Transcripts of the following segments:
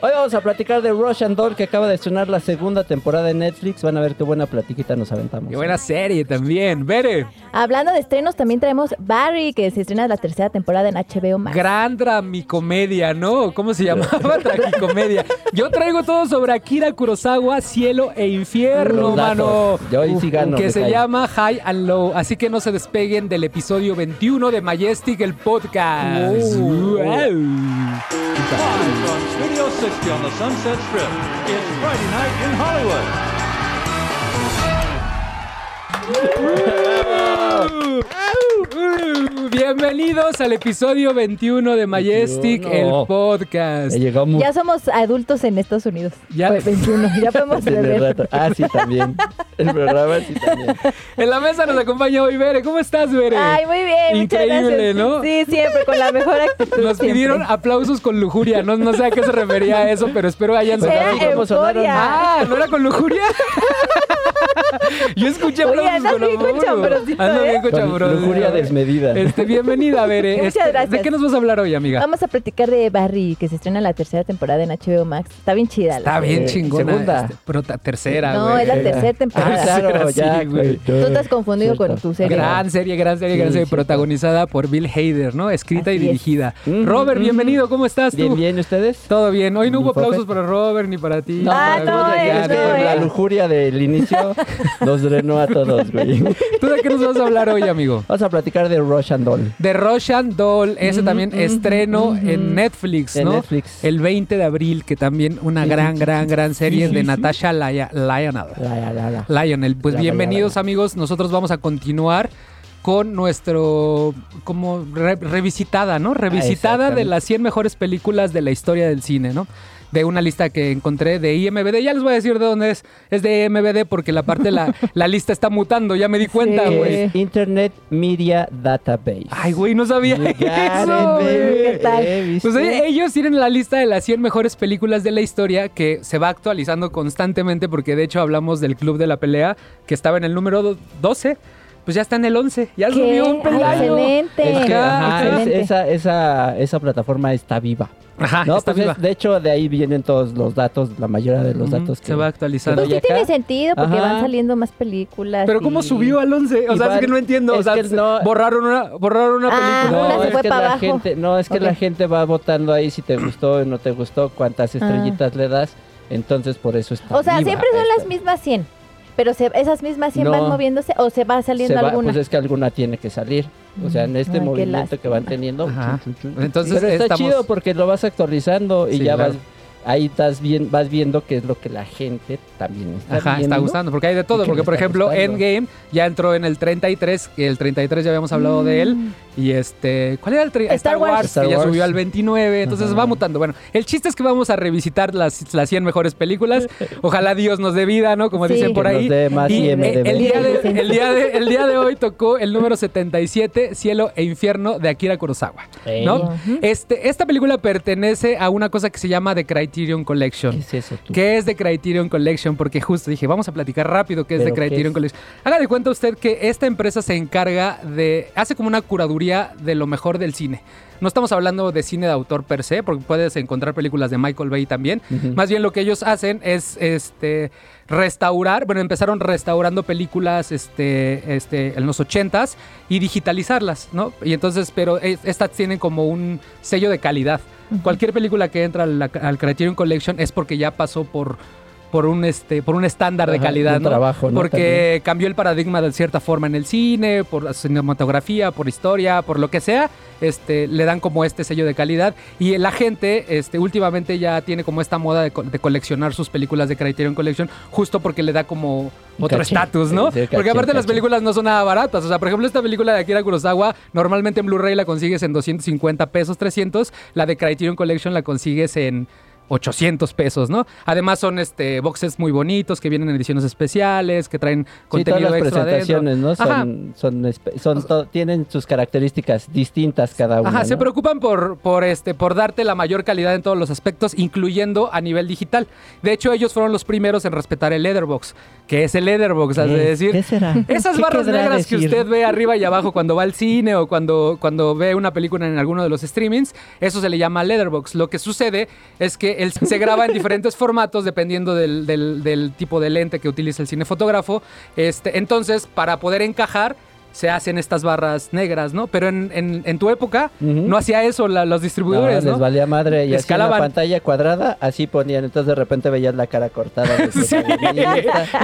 Hoy vamos a platicar de Rush and Doll, que acaba de estrenar la segunda temporada de Netflix. Van a ver qué buena platiquita nos aventamos. Qué buena serie también. Bere. Hablando de estrenos, también traemos Barry, que se estrena la tercera temporada en HBO Max. Gran dramicomedia, ¿no? ¿Cómo se llamaba? Tragicomedia. Yo traigo todo sobre Akira Kurosawa, Cielo e Infierno, mano. Yo ahí sí gano. Que se llama High and Low. Así que no se despeguen del episodio 21 de Majestic, el podcast. Wow. Wow. Wow. 660 on the Sunset Strip. It's Friday night in Hollywood. Bienvenidos al episodio 21 de Majestic, 21. el podcast. Ya llegó muy Ya somos adultos en Estados Unidos. Ya. Fue 21, ya podemos beber. Ah, sí, también. El programa sí también. En la mesa nos acompaña hoy Bere. ¿Cómo estás, Bere? Ay, muy bien, muchas Increíble, gracias. ¿no? Sí, siempre, con la mejor actitud. Nos siempre. pidieron aplausos con lujuria. No, no sé a qué se refería a eso, pero espero hayan Pues, ¿cómo sonaron? euforia. Ah, ¿no era con lujuria? Yo escuché Oye, aplausos con cochambroncito, Ando ¿eh? bien Con cochambroso. lujuria desmedida. Este, bienvenida, Bere. Muchas Este, ¿De gracias. qué nos vas a hablar hoy, amiga? Vamos a platicar de Barry, que se estrena la tercera temporada en HBO Max. Está bien chida. la Está bien Eh, chingona. segunda. este, pero tercera, No, güey. es la tercera temporada. Ah, claro, Tercera, ya, sí, güey. Tú estás confundido con tu serie. Gran serie, gran serie, Sí, gran serie, cierto. protagonizada por Bill Hader, ¿no? Escrita y Así dirigida. Robert, mm. bienvenido, ¿cómo estás tú? Bien, bien, ¿ustedes? Todo bien. Hoy no hubo aplausos para Robert ni para ti. No, Ah, para no, eh, es la bien. lujuria del inicio nos drenó a todos, güey. ¿Tú de qué nos vas a hablar hoy, amigo? Vamos a platicar de Rush and Doll. De Roshan Doll, ese también estreno en Netflix, En ¿no? Netflix. El 20 de abril, que también una gran, gran, gran serie sí, de sí. Natasha Laya- Lionel. La. Lionel. Pues La, bienvenidos, la, la. amigos. Nosotros vamos a continuar con nuestro como re- revisitada, ¿no? Revisitada de las 100 mejores películas de la historia del cine, ¿no? De una lista que encontré de IMBD. Ya les voy a decir de dónde es. Es de IMBD porque la parte, la, la lista está mutando. Ya me di cuenta, güey. Internet Media Database. Ay, güey, no sabía it, eso. ¿Qué tal? Eh. Pues eh, ellos tienen la lista de las 100 mejores películas de la historia que se va actualizando constantemente porque de hecho hablamos del Club de la Pelea que estaba en el número do- 12, pues ya está en el 11, ya ¿Qué? subió un Ay, peldaño. excelente. Es que, ajá, es- Excelente. esa, esa, esa plataforma está viva. Ajá, No, está pues viva. es- de hecho, de ahí vienen todos los datos, la mayoría de los datos que se va actualizando. Pues sí tiene sentido, porque Ajá. van saliendo más películas. Pero ¿cómo y- subió al 11? O sea, es que no entiendo. O es sea, que no- borraron una, borraron una Ah, película. No, se es que para la abajo. gente, no, es que la gente va votando ahí si te gustó o no te gustó, cuántas estrellitas le das, entonces por eso está O sea, viva siempre son esta. las mismas 100. Pero se- esas mismas 100 No. van moviéndose o se va Se saliendo va- alguna. Pues es que alguna tiene que salir. O sea, en este Ay, qué movimiento que van teniendo. Ajá. Entonces Pero está estamos- chido porque lo vas actualizando y Sí, ya claro. vas ahí estás bien, vas viendo qué es lo que la gente también está Ajá, viendo. está gustando, porque hay de todo. ¿Y qué Porque, por ejemplo, gustando? Endgame ya entró en el 33, que el 33 ya habíamos hablado de él. Y este, ¿cuál era el Mm. Star Wars. Star que ya subió al 29, entonces Ajá. va mutando. Bueno, el chiste es que vamos a revisitar las, las 100 mejores películas. Ojalá Dios nos dé vida, ¿no? Como Sí. dicen por ahí. más Y el, día de, Sí. el, día de, el día de hoy tocó el número 77, Cielo e Infierno, de Akira Kurosawa. ¿no? Este, esta película pertenece a una cosa que se llama The Criterion Collection. ¿Qué es eso tú? ¿Qué es The Criterion Collection? Porque justo dije, vamos a platicar rápido qué es The ¿Pero qué Criterion es? Collection. Haga de cuenta usted que esta empresa se encarga de. hace como una curaduría de lo mejor del cine. No estamos hablando de cine de autor per se, porque puedes encontrar películas de Michael Bay también. Más bien lo que ellos hacen es este restaurar, bueno, empezaron restaurando películas este, este, en los 80s y digitalizarlas, ¿no? Y entonces, pero es- estas tienen como un sello de calidad. Cualquier película que entra al, al Criterion Collection es porque ya pasó por por un este por un estándar de calidad, un ¿no? trabajo, ¿no? Porque cambió el paradigma de cierta forma en el cine, por la cinematografía, por historia, por lo que sea, este le dan como este sello de calidad y la gente este últimamente ya tiene como esta moda de, co- de coleccionar sus películas de Criterion Collection justo porque le da como otro estatus, ¿no? Sí, sí, porque caché, aparte las películas no son nada baratas, o sea, por ejemplo, esta película de Akira Kurosawa normalmente en Blu-ray la consigues en 250 pesos, 300, la de Criterion Collection la consigues en 800 pesos, ¿no? Además son este boxes muy bonitos que vienen en ediciones especiales, que traen Sí, todas contenido las extra adentro. presentaciones, ¿no? Son, son, son tienen sus características distintas cada una. Ajá, se preocupan por, por, este, por darte la mayor calidad en todos los aspectos, incluyendo a nivel digital. De hecho, ellos fueron los primeros en respetar el Leatherbox, que es el Leatherbox, ¿Qué- decir. ¿Qué será? Esas ¿Qué barras negras que usted ve arriba y abajo cuando va al cine o cuando, cuando ve una película en alguno de los streamings, eso se le llama Leatherbox. Lo que sucede es que el- se graba en diferentes formatos dependiendo del, del- del tipo de lente que utiliza el cinefotógrafo. Este, entonces, para poder encajar, se hacen estas barras negras, ¿no? Pero en, en- en tu época no hacía eso la- los distribuidores, ¿no? les valía madre y así en Escalaban. la pantalla cuadrada, así ponían, entonces de repente veías la cara cortada. Sí,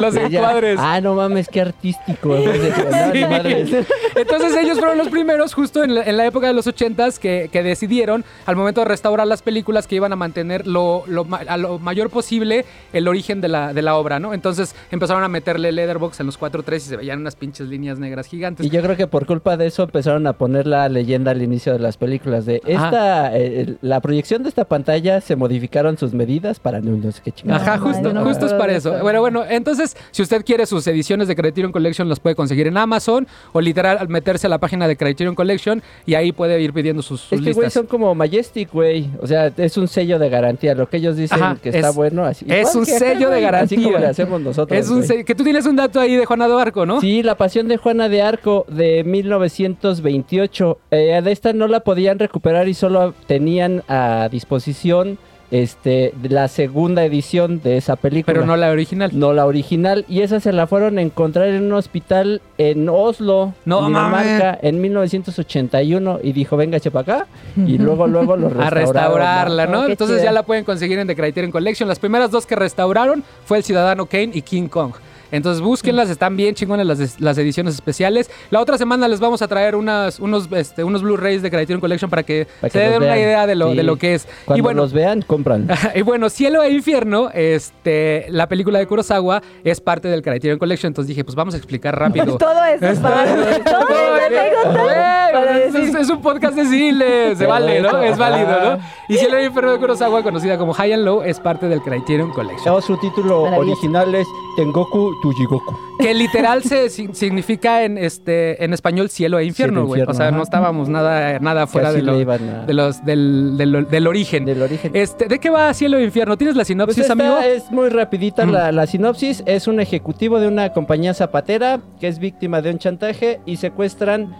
los ya, encuadres. Ah, no mames, qué artístico. No, madre. Entonces ellos fueron los primeros, justo en la, en la época de los 80s, que, que decidieron, al momento de restaurar las películas, que iban a mantener lo, lo a lo mayor posible el origen de la, de la obra, ¿no? Entonces empezaron a meterle letterbox en los 4.3 y se veían unas pinches líneas negras gigantes. Y yo creo que por culpa de eso empezaron a poner la leyenda al inicio de las películas de esta, eh, el- la proyección de esta pantalla se modificaron sus medidas para no, no sé qué chingados. Ajá, No, justo, no justo es para eso. eso. Bueno, bueno, entonces, si usted quiere sus ediciones de Criterion Collection, las puede conseguir en Amazon o literal al meterse a la página de Criterion Collection y ahí puede ir pidiendo sus, sus Es que, güey, listas. son como Majestic, güey. O sea, es un sello de garantía. Lo que ellos dicen Ajá, que está es- bueno, así. es un sello de güey, Así como garantía. le hacemos nosotros. Es un que tú tienes un dato ahí de Juana de Arco, ¿no? Sí, La Pasión de Juana de Arco de 1928. Eh, de esta no la podían recuperar y solo tenían a disposición este, la segunda edición de esa película. Pero no la original. No la original. Y esa se la fueron a encontrar en un hospital en Oslo, No Dinamarca, en 1981. Y dijo, véngase para acá. Y luego, luego lo a restauraron. restaurarla, ¿no? Qué Entonces chido. ya la pueden conseguir en The Criterion Collection. Las primeras dos que restauraron fue El Ciudadano Kane y King Kong. Entonces búsquenlas, están bien chingones las, las ediciones especiales. La otra semana les vamos a traer unas, unos, este, unos Blu-rays de Criterion Collection para que Para se que den una vean. idea de lo, Sí. de lo que es. Cuando y bueno, los vean, compran. y bueno, Cielo e Infierno, este, la película de Kurosawa es parte del Criterion Collection. Entonces dije, pues vamos a explicar rápido. Todo eso es para... Todo eso anécdota para Güey, es, un podcast de cine, se vale, ¿no? Es válido, ¿no? Y Cielo e Infierno de Kurosawa, conocida como High and Low, es parte del Criterion Collection. Su título original es Tengoku Tujigoku. Que literal se si- significa en este en español cielo e infierno, Cielo, güey. O infierno, sea, ajá. no estábamos nada, nada fuera de, lo- los, del, del- del origen. Del origen. Este, ¿De qué va cielo e infierno? ¿Tienes la Pues sinopsis, esta amigo? es muy rapidita Mm. la, la sinopsis. Es un ejecutivo de una compañía zapatera que es víctima de un chantaje y secuestran.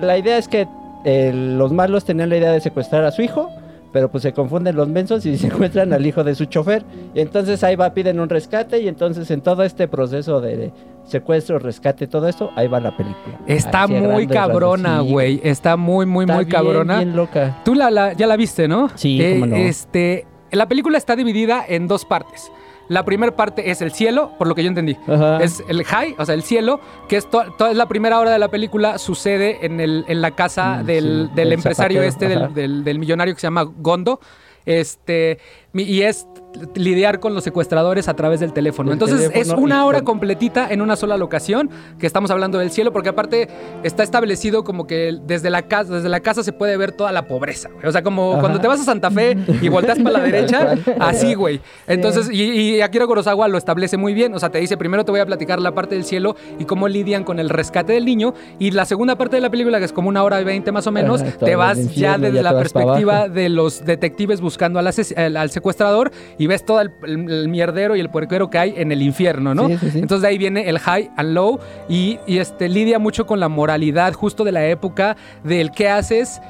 La idea es que eh, los malos tenían la idea de secuestrar a su hijo, pero pues se confunden los mensos y secuestran al hijo de su chofer. Y entonces ahí va, piden un rescate y entonces en todo este proceso de secuestro, rescate, todo esto, ahí va la película. Está muy cabrona, güey. Está muy, muy, Está muy bien, cabrona. Bien loca. Tú la, la- ya la viste, ¿no? Sí, Eh, cómo no. Este, la película está dividida en dos partes. La primera parte es el cielo, por lo que yo entendí. Ajá. Es el high, o sea, el cielo, que es to- toda la primera hora de la película, sucede en, el, en la casa Mm, del, sí, del empresario zapatero, este, del, del- del millonario que se llama Gondo. Este, y es lidiar con los secuestradores a través del teléfono. Entonces teléfono es una hora completita en una sola locación, que estamos hablando del cielo, porque aparte está establecido como que desde la casa, desde la casa se puede ver toda la pobreza. güey. O sea, como Ajá. cuando te vas a Santa Fe y volteas para la derecha, así, güey. Entonces, y, y Akira Kurosawa lo establece muy bien. O sea, te dice, primero te voy a platicar la parte del cielo y cómo lidian con el rescate del niño. Y la segunda parte de la película, que es como una hora y veinte más o menos, Ajá, te vas ya desde ya la perspectiva de los detectives buscando al- al secuestrador y ves todo el, el- el mierdero y el puerquero que hay en el infierno, ¿no? Sí, sí, sí. Entonces de ahí viene el high and low y, y, este, lidia mucho con la moralidad justo de la época del qué haces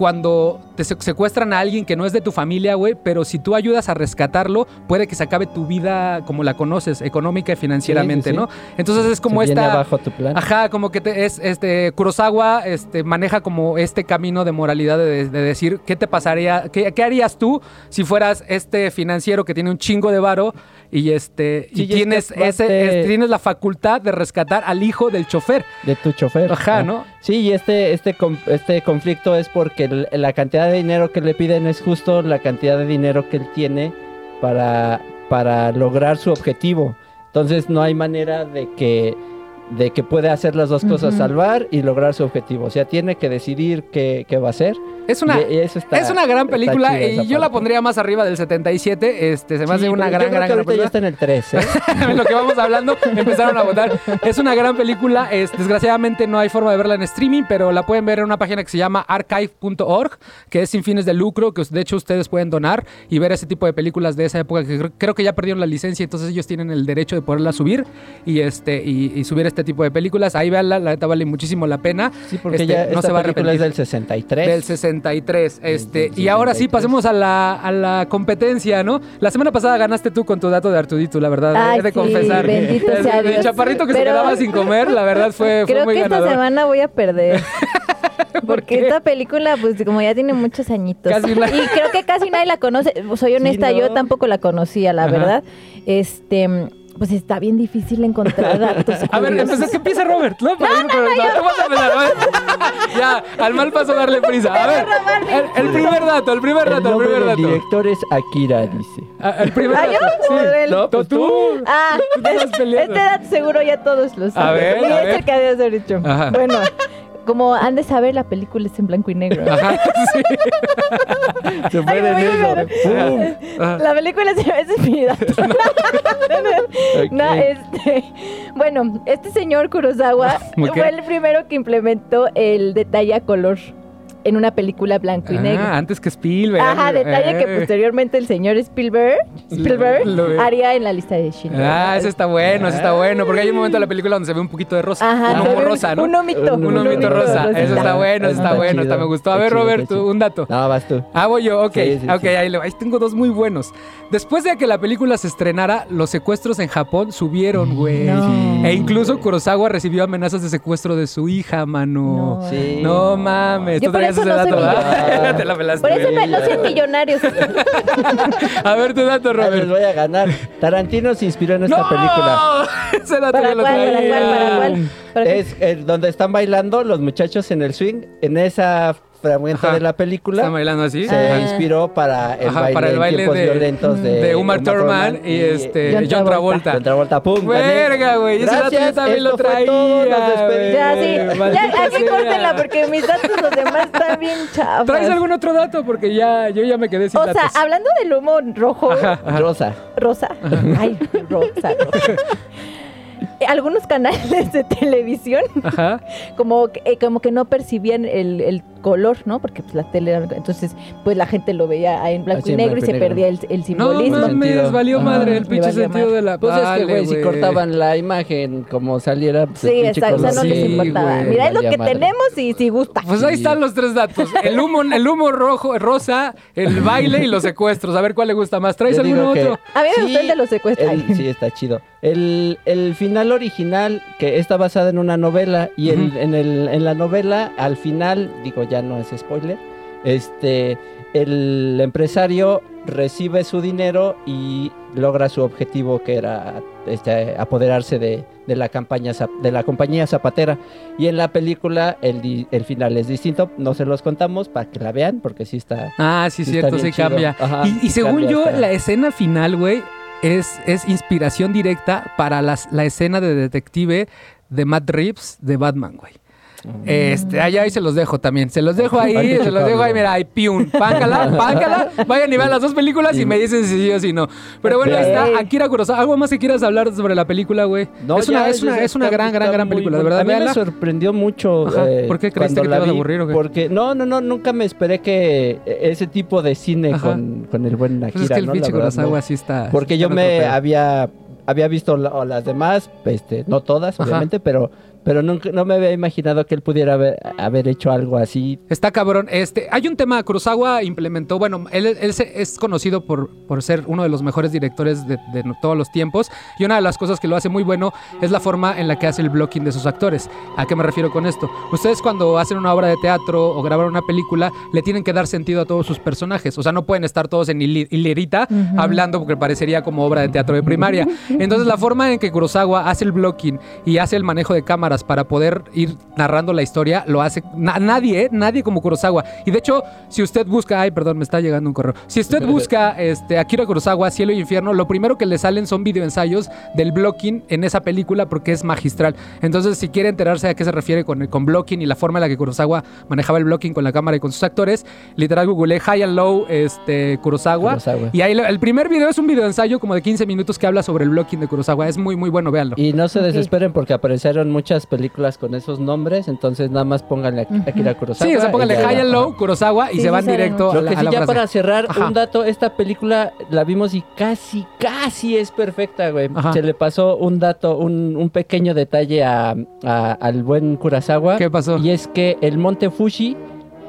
cuando te se- secuestran a alguien que no es de tu familia, güey, pero si tú ayudas a rescatarlo, puede que se acabe tu vida como la conoces, económica y financieramente, Sí, sí, sí. ¿no? Entonces es como Se viene esta... abajo tu plan. Ajá, como que te- es este Kurosawa este maneja como este camino de moralidad de, de decir qué te pasaría, qué, qué harías tú si fueras este financiero que tiene un chingo de varo y este Sí, y y es que tienes ese es- tienes la facultad de rescatar al hijo del chofer. de tu chofer. Ajá, Ah. ¿no? Sí, y este, este, este conflicto es porque la cantidad de dinero que le piden es justo la cantidad de dinero que él tiene para, para lograr su objetivo. Entonces no hay manera de que, de que pueda hacer las dos cosas, salvar y lograr su objetivo. O sea, tiene que decidir qué, qué va a hacer. Es una Y- y eso está- es una gran película y yo la pondría más arriba del 77, este se me hace Sí, una pero yo gran creo gran que gran ahorita ya película. está en el 3, ¿eh? en lo que vamos hablando, empezaron a votar. Es una gran película. es- desgraciadamente no hay forma de verla en streaming, pero la pueden ver en una página que se llama archive.org, que es sin fines de lucro, que de hecho ustedes pueden donar y ver ese tipo de películas de esa época que creo, que ya perdieron la licencia, entonces ellos tienen el derecho de poderla subir y este y, y subir este tipo de películas. Ahí véanla, la neta vale muchísimo la pena. Sí, porque Este, ya no esta se va a película es del 63. Del 33. Este, y 73. ahora sí, pasemos a la, a la competencia, ¿no? La semana pasada ganaste tú con tu dato de Artudito, la verdad. Ay, he de sí, confesar. bendito el, sea el Dios. chaparrito que se quedaba sin comer, la verdad fue, fue Creo muy que esta semana voy a perder. Porque qué? esta película, pues como ya tiene muchos añitos. Casi la- Y creo que casi nadie la conoce. Soy honesta, ¿no? yo tampoco la conocía, la Ajá. verdad. Este, pues está bien difícil encontrar datos. A ver, entonces que empiece Robert, ¿no? Para no, vas a empezar, a ver. ya, al mal paso darle prisa. A ver, el, el primer dato, el primer El dato, el nombre primer dato. director es Akira, dice. Ah, El primer ¿Ah, dato. ¿O él? No, pues tú. Ah, Tú te este dato seguro ya todos lo saben. ver, y a es ver. el que habías haber dicho. Ajá. Bueno, como han de saber, la película es en blanco y negro. Ajá, sí. Se fue Ay. La película se es mi dato. No, Ok. este, bueno, este señor Kurosawa fue el primero que implementó el detalle a color en una película blanco y negro. Ah, antes que Spielberg. Ajá, detalle que Eh. posteriormente el señor Spielberg, Spielberg Lo- lo- haría en la lista de Schindler. Ah, ese está bueno, ese está bueno. Porque hay un momento de la película donde se ve un poquito de rosa. Ajá, un humo rosa, ¿no? Un humito. Un Un humito rosa. Eso está bueno, eso está Está bueno. Hasta me gustó. A está ver, chido, Robert, está tú, chido. un dato. No, vas tú. Ah, voy yo, ok, Sí, sí, ok, sí. ahí, le- ahí tengo dos muy buenos. Después de que la película se estrenara, los secuestros en Japón subieron, güey. No. E incluso Kurosawa recibió amenazas de secuestro de su hija, mano. No. Sí. No mames, Yo por eso ese no soy dato, ¿verdad? millonaria. Te la pelaste. Por eso me, no ya. millonarios. A ver tu dato, Ah, les Robert. voy a ganar. Tarantino se inspiró en esta ¡No! película. Ese dato ¿Para cuál? ¿Para cuál? ¿Para cuál? Es eh, donde están bailando los muchachos en el swing. En esa fragmento Ajá. de la película ¿Están bailando así? se Ah. inspiró para el Ajá, baile, para el baile tiempos de- violentos de, de Uma Thurman y este John John Travolta. John Travolta, pum. Verga, güey. Ese dato yo también lo traía. todo. Ya, sí. Ya, aquí sea. córtenla porque mis datos los demás están bien chavos. ¿Traes algún otro dato? Porque ya, yo ya me quedé sin O sea, datos. hablando del humo rojo, Ajá, ajá. Rosa. rosa. Ay, rosa, rosa. Algunos canales de televisión Ajá. como que, eh, como que no percibían el, el color, ¿no? Porque pues, la tele era- entonces pues la gente lo veía ahí en blanco Así y negro y se negro. perdía el, el No simbolismo. mames, valió Ajá. madre el pinche sentido madre. de la Pues es que, güey, si cortaban la imagen como saliera, pues, Sí, exacto, o sea, no les importaba. Mira, es lo que madre. tenemos y si gusta. Pues ahí Sí. están los tres datos. El humo, el humo rojo, rosa, el baile y los secuestros. A ver cuál le gusta más. ¿Traes Yo alguno que- otro? A mí me Sí, gustó el de los secuestros. el- sí, está chido. El, el final original, que está basada en una novela, y en, el, en la novela, al final, digo, ya no es spoiler, este, el empresario recibe su dinero y logra su objetivo, que era este, apoderarse de, de la campaña de la compañía zapatera. Y en la película, el, final es distinto. No se los contamos para que la vean, porque sí está. Ah, sí, Sí, cierto, sí chido. cambia. Ajá, y, según cambia, yo, la escena final, güey, es, es inspiración directa para las, la escena de detective de Matt Reeves de Batman, güey. Este, allá ahí se los dejo también. Se los dejo ahí, se los dejo ahí, mira, ahí, piun, páncala, páncala. Vayan y vean las dos películas y me dicen si sí o si no. Pero bueno, ahí está. Akira Kurosawa. ¿Algo más que quieras hablar sobre la película, güey? No, es una, ya, es una, es una está- gran, gran, gran película, de verdad. A mí me sorprendió mucho. Eh, ¿por qué creíste que te ibas a aburrir o qué? Porque no, no, no, nunca me esperé que eh, ese tipo de cine con, con el buen Akira, Pues es que el ¿no? Pinche Kurosawa no. sí está. Porque yo me había había visto la- las demás, este, no todas, Ajá. obviamente, pero pero nunca no me había imaginado que él pudiera haber, haber hecho algo así. Está cabrón. Este, hay un tema, Kurosawa implementó, bueno, él, él se- es conocido por, por ser uno de los mejores directores de, de todos los tiempos y una de las cosas que lo hace muy bueno es la forma en la que hace el blocking de sus actores. ¿A qué me refiero con esto? Ustedes cuando hacen una obra de teatro o graban una película le tienen que dar sentido a todos sus personajes. O sea, no pueden estar todos en hilerita Ujú. hablando porque parecería como obra de teatro de primaria. Entonces la forma en que Kurosawa hace el blocking y hace el manejo de cámaras para poder ir narrando la historia, lo hace na- nadie, ¿eh? Nadie como Kurosawa. Y de hecho, si usted busca, ay, perdón, me está llegando un correo. Si usted busca este, Akira Kurosawa, Cielo y Infierno, lo primero que le salen son videoensayos del blocking en esa película porque es magistral. Entonces, si quiere enterarse a qué se refiere con, con blocking y la forma en la que Kurosawa manejaba el blocking con la cámara y con sus actores, literal googleé High and Low este, Kurosawa. Kurosawa. Y ahí lo- el primer video es un videoensayo como de 15 minutos que habla sobre el blocking de Kurosawa. Es muy, muy bueno, véanlo. Y no se desesperen porque aparecieron muchas películas con esos nombres, entonces nada más pónganle a Akira Kurosawa. Sí, o sea, ya. High and Low, Kurosawa y Sí, se sí van salen directo mucho. a Lo la, que a sí, la ya frase. para cerrar, Ajá. un dato, esta película la vimos y casi, casi es perfecta, güey. Ajá. Se le pasó un dato, un, un pequeño detalle a, a- al buen Kurosawa. ¿Qué pasó? Y es que el monte Fuji,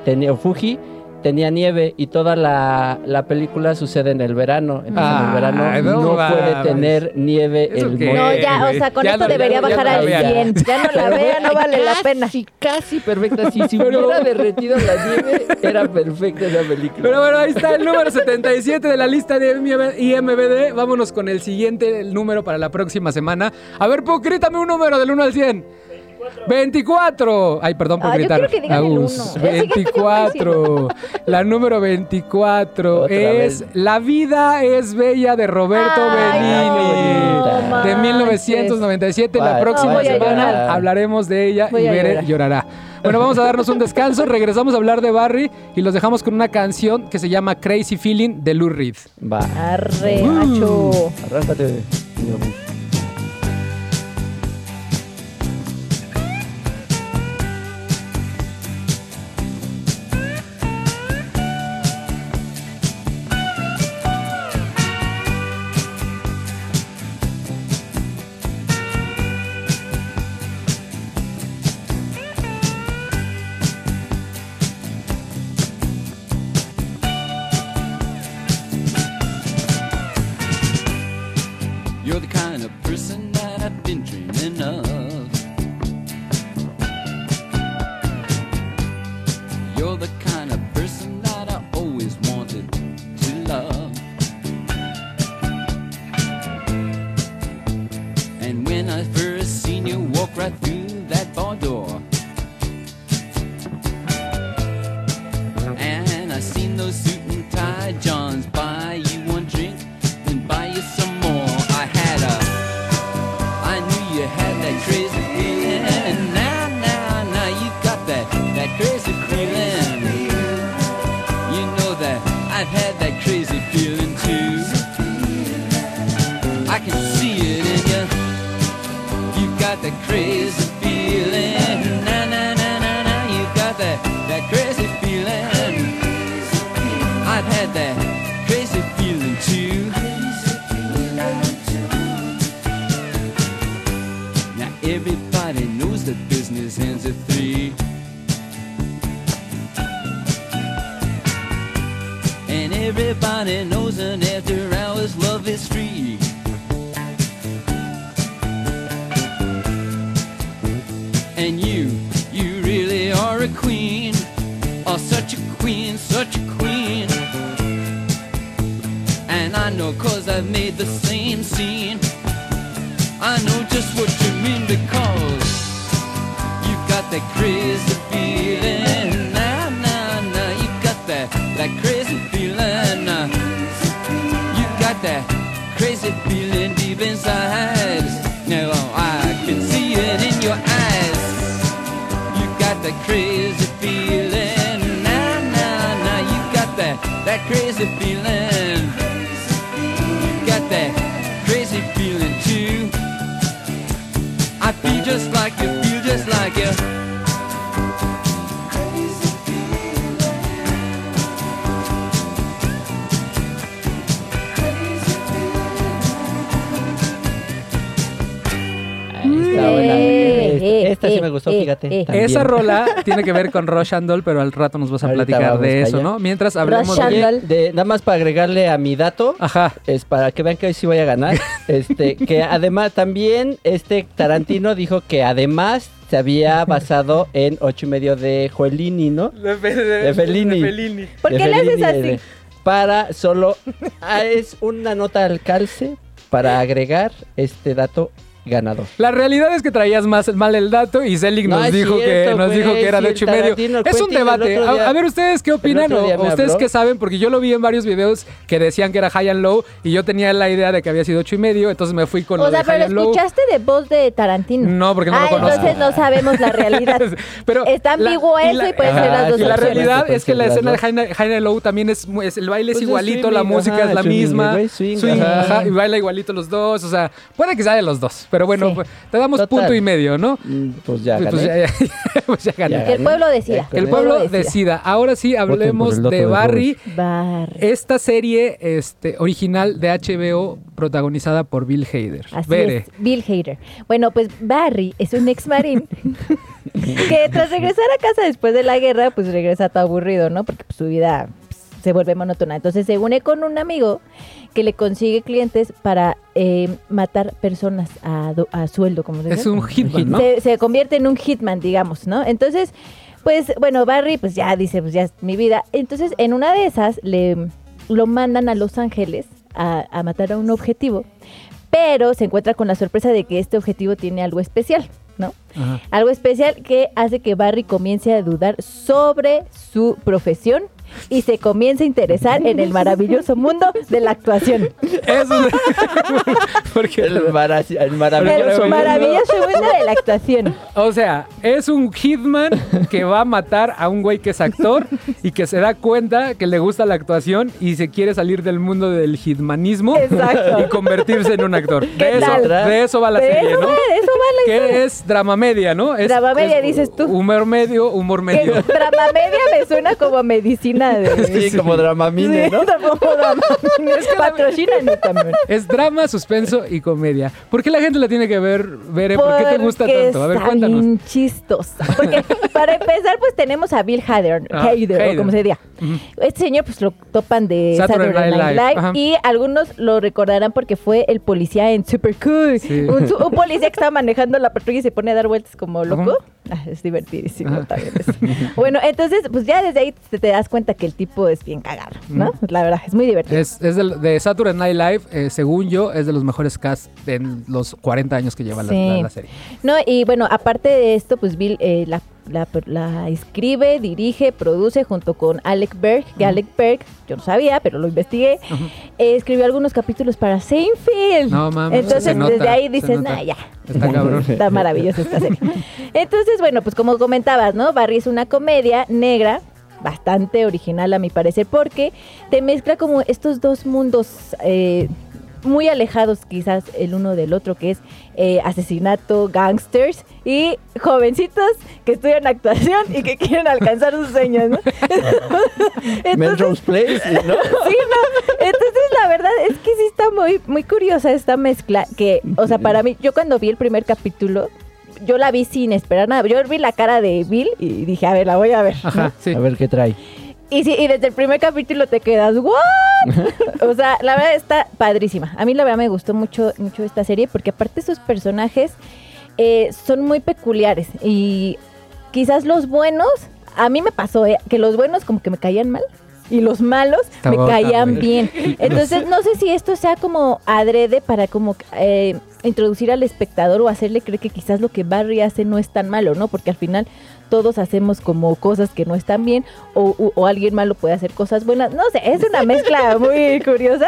tenía, o Fuji, tenía nieve y toda la, la película sucede en el verano. Entonces en el Ay, verano no no, puede tener nieve ¿Eso el qué? mono. No, ya, o sea, con Ya esto no- debería ya- bajar al vea. 100. Ya no la vea, no vale la pena. Casi, casi perfecta. Si, si Pero- hubiera derretido la nieve, era perfecta esa película. Pero bueno, ahí está el número 77 de la lista de IMBD. Vámonos con el siguiente el número para la próxima semana. A ver, Puck, grítame un número del 1 al 100. 24. Ay, perdón por Ah, gritar. que digan Agus. El siguiente yo voy a decir 24. La número 24 Otra es vez. La vida es bella de Roberto Benini. no de manches. 1997. La próxima semana hablaremos de ella Voy y Bere llorar. llorará. Bueno, vamos a darnos un descanso. Regresamos a hablar de Barry y los dejamos con una canción que se llama Crazy Feeling de Lou Reed. Va, Arre, Uh. macho. arráncate. That crazy feeling. You got that crazy feeling Esta, eh, sí eh, me gustó, eh, fíjate. eh. Esa rola tiene que ver con Rush and Doll, pero al rato nos vas a Ahorita platicar de eso, allá. ¿no? Mientras and de... De- nada más para agregarle a mi dato, Ajá. es para que vean que hoy sí voy a ganar. Este, que además también este Tarantino dijo que además se había basado en ocho y medio de Joelini, ¿no? De, Fellini. ¿Por De qué le haces así? de- Para solo ah, es una nota al calce para agregar este dato ganador. La realidad es que traías más mal el dato y Zelig No nos dijo que nos dijo que era de ocho y medio. Es un debate. A, día- a ver ustedes qué opinan o, ustedes qué saben porque yo lo vi en varios videos que decían que era high and low y yo tenía la idea de que había sido ocho y medio, entonces me fui con O lo sea, de high pero and low. escuchaste de voz de Tarantino. No, porque no ah, lo conozco. entonces no sabemos la realidad. Pero Está la- ambiguo y eso la- y pueden ser las dos Y la realidad es que la escena de. High Night Low también es, el baile es Pues es igualito, la música ajá, es la misma, y baila igualito los dos, o sea, puede que sea de los dos, pero bueno, Sí. pues, te damos Total. punto y medio, ¿no? Mm, Pues ya Pues gané. ya, ya- pues ya gané. Ya Que el pueblo decida. Que Que el pueblo decida. Ahora sí, hablemos de Barry. Barry. Esta serie este, original de HBO protagonizada por Bill Hader. Así Bere. es, Bill Hader. Bueno, pues Barry es un ex marín que tras regresar a casa después de la guerra, pues regresa todo aburrido, ¿no? Porque pues, su vida pues, se vuelve monótona. Entonces se une con un amigo que le consigue clientes para eh, matar personas a, do- a sueldo, como se Es dice. un hitman, ¿no? se, se convierte en un hitman, digamos, ¿no? Entonces, pues, bueno, Barry, pues ya dice, pues ya es mi vida. Entonces, en una de esas, le lo mandan a Los Ángeles a, a matar a un objetivo, pero se encuentra con la sorpresa de que este objetivo tiene algo especial, ¿no? Algo especial que hace que Barry comience a dudar sobre su profesión y se comience a interesar en el maravilloso mundo de la actuación. Eso es- porque El, mara- el maravilloso. El maravilloso mundo de la actuación. O sea, es un hitman que va a matar a un güey que es actor y que se da cuenta que le gusta la actuación y se quiere salir del mundo del hitmanismo Exacto. y convertirse en un actor. ¿Qué De eso, tal? de eso va la De serie, eso ¿no? va, de eso va la Que es drama media, ¿no? Es, Drama media, es dices tú. Humor medio, humor medio. drama media me suena como medicina de... Sí, como Dramamine, Sí, ¿no? como Dramamine. Patrocínanos también. Es drama, suspenso y comedia. ¿Por qué la gente la tiene que ver, Bere? ¿Por qué te gusta tanto? A ver, cuéntanos. bien chistosa. Porque para empezar, pues tenemos a Bill Hader, Ah, Hader, o como se diga. Este señor, pues lo topan de Saturday Saturday, Night Night Live, Live. Y algunos lo recordarán porque fue el policía en Super Cool. Sí. Un, policía que estaba manejando la patrulla y se pone a dar vueltas como loco. Ah, es divertidísimo Ajá. también eso. Bueno, entonces, pues ya desde ahí te, te das cuenta que el tipo es bien cagado, ¿no? La verdad, es muy divertido. Es, es del- de, Saturday Night Live, eh, según yo, es de los mejores cast en los 40 años que lleva la- Sí. la, la serie. No, y bueno, aparte de esto, pues Bill eh, la, la- la escribe, dirige, produce junto con Alec Berg, que Alec Berg, yo no sabía, pero lo investigué, eh, escribió algunos capítulos para Seinfeld. No, mames, Entonces, nota, desde ahí dices, nah, ya. Está cabrón. Está maravillosa esta serie. Entonces, bueno, pues como comentabas, ¿no? Barry es una comedia negra, bastante original a mi parecer, porque te mezcla como estos dos mundos eh, muy alejados quizás el uno del otro, que es eh, asesinato, gangsters y jovencitos que estudian actuación y que quieren alcanzar sus sueños, ¿no? Entonces, Place, ¿no? Sí, no. Entonces, la verdad es que sí está muy, muy curiosa esta mezcla. Que, o sea, para mí, yo cuando vi el primer capítulo, yo la vi sin esperar nada. Yo vi la cara de Bill y dije, a ver, la voy a ver. Ajá, sí. A ver qué trae. Y, sí, y desde el primer capítulo te quedas, ¿what? o sea, la verdad está padrísima. A mí la verdad me gustó mucho, mucho esta serie porque aparte sus personajes eh, son muy peculiares y quizás los buenos, a mí me pasó eh, que los buenos como que me caían mal y los malos Está me caían bien. Entonces no sé si esto sea como adrede para como eh, introducir al espectador o hacerle creer que quizás lo que Barry hace no es tan malo, ¿no? Porque al final todos hacemos como cosas que no están bien o, alguien malo puede hacer cosas buenas. No sé, es una mezcla muy curiosa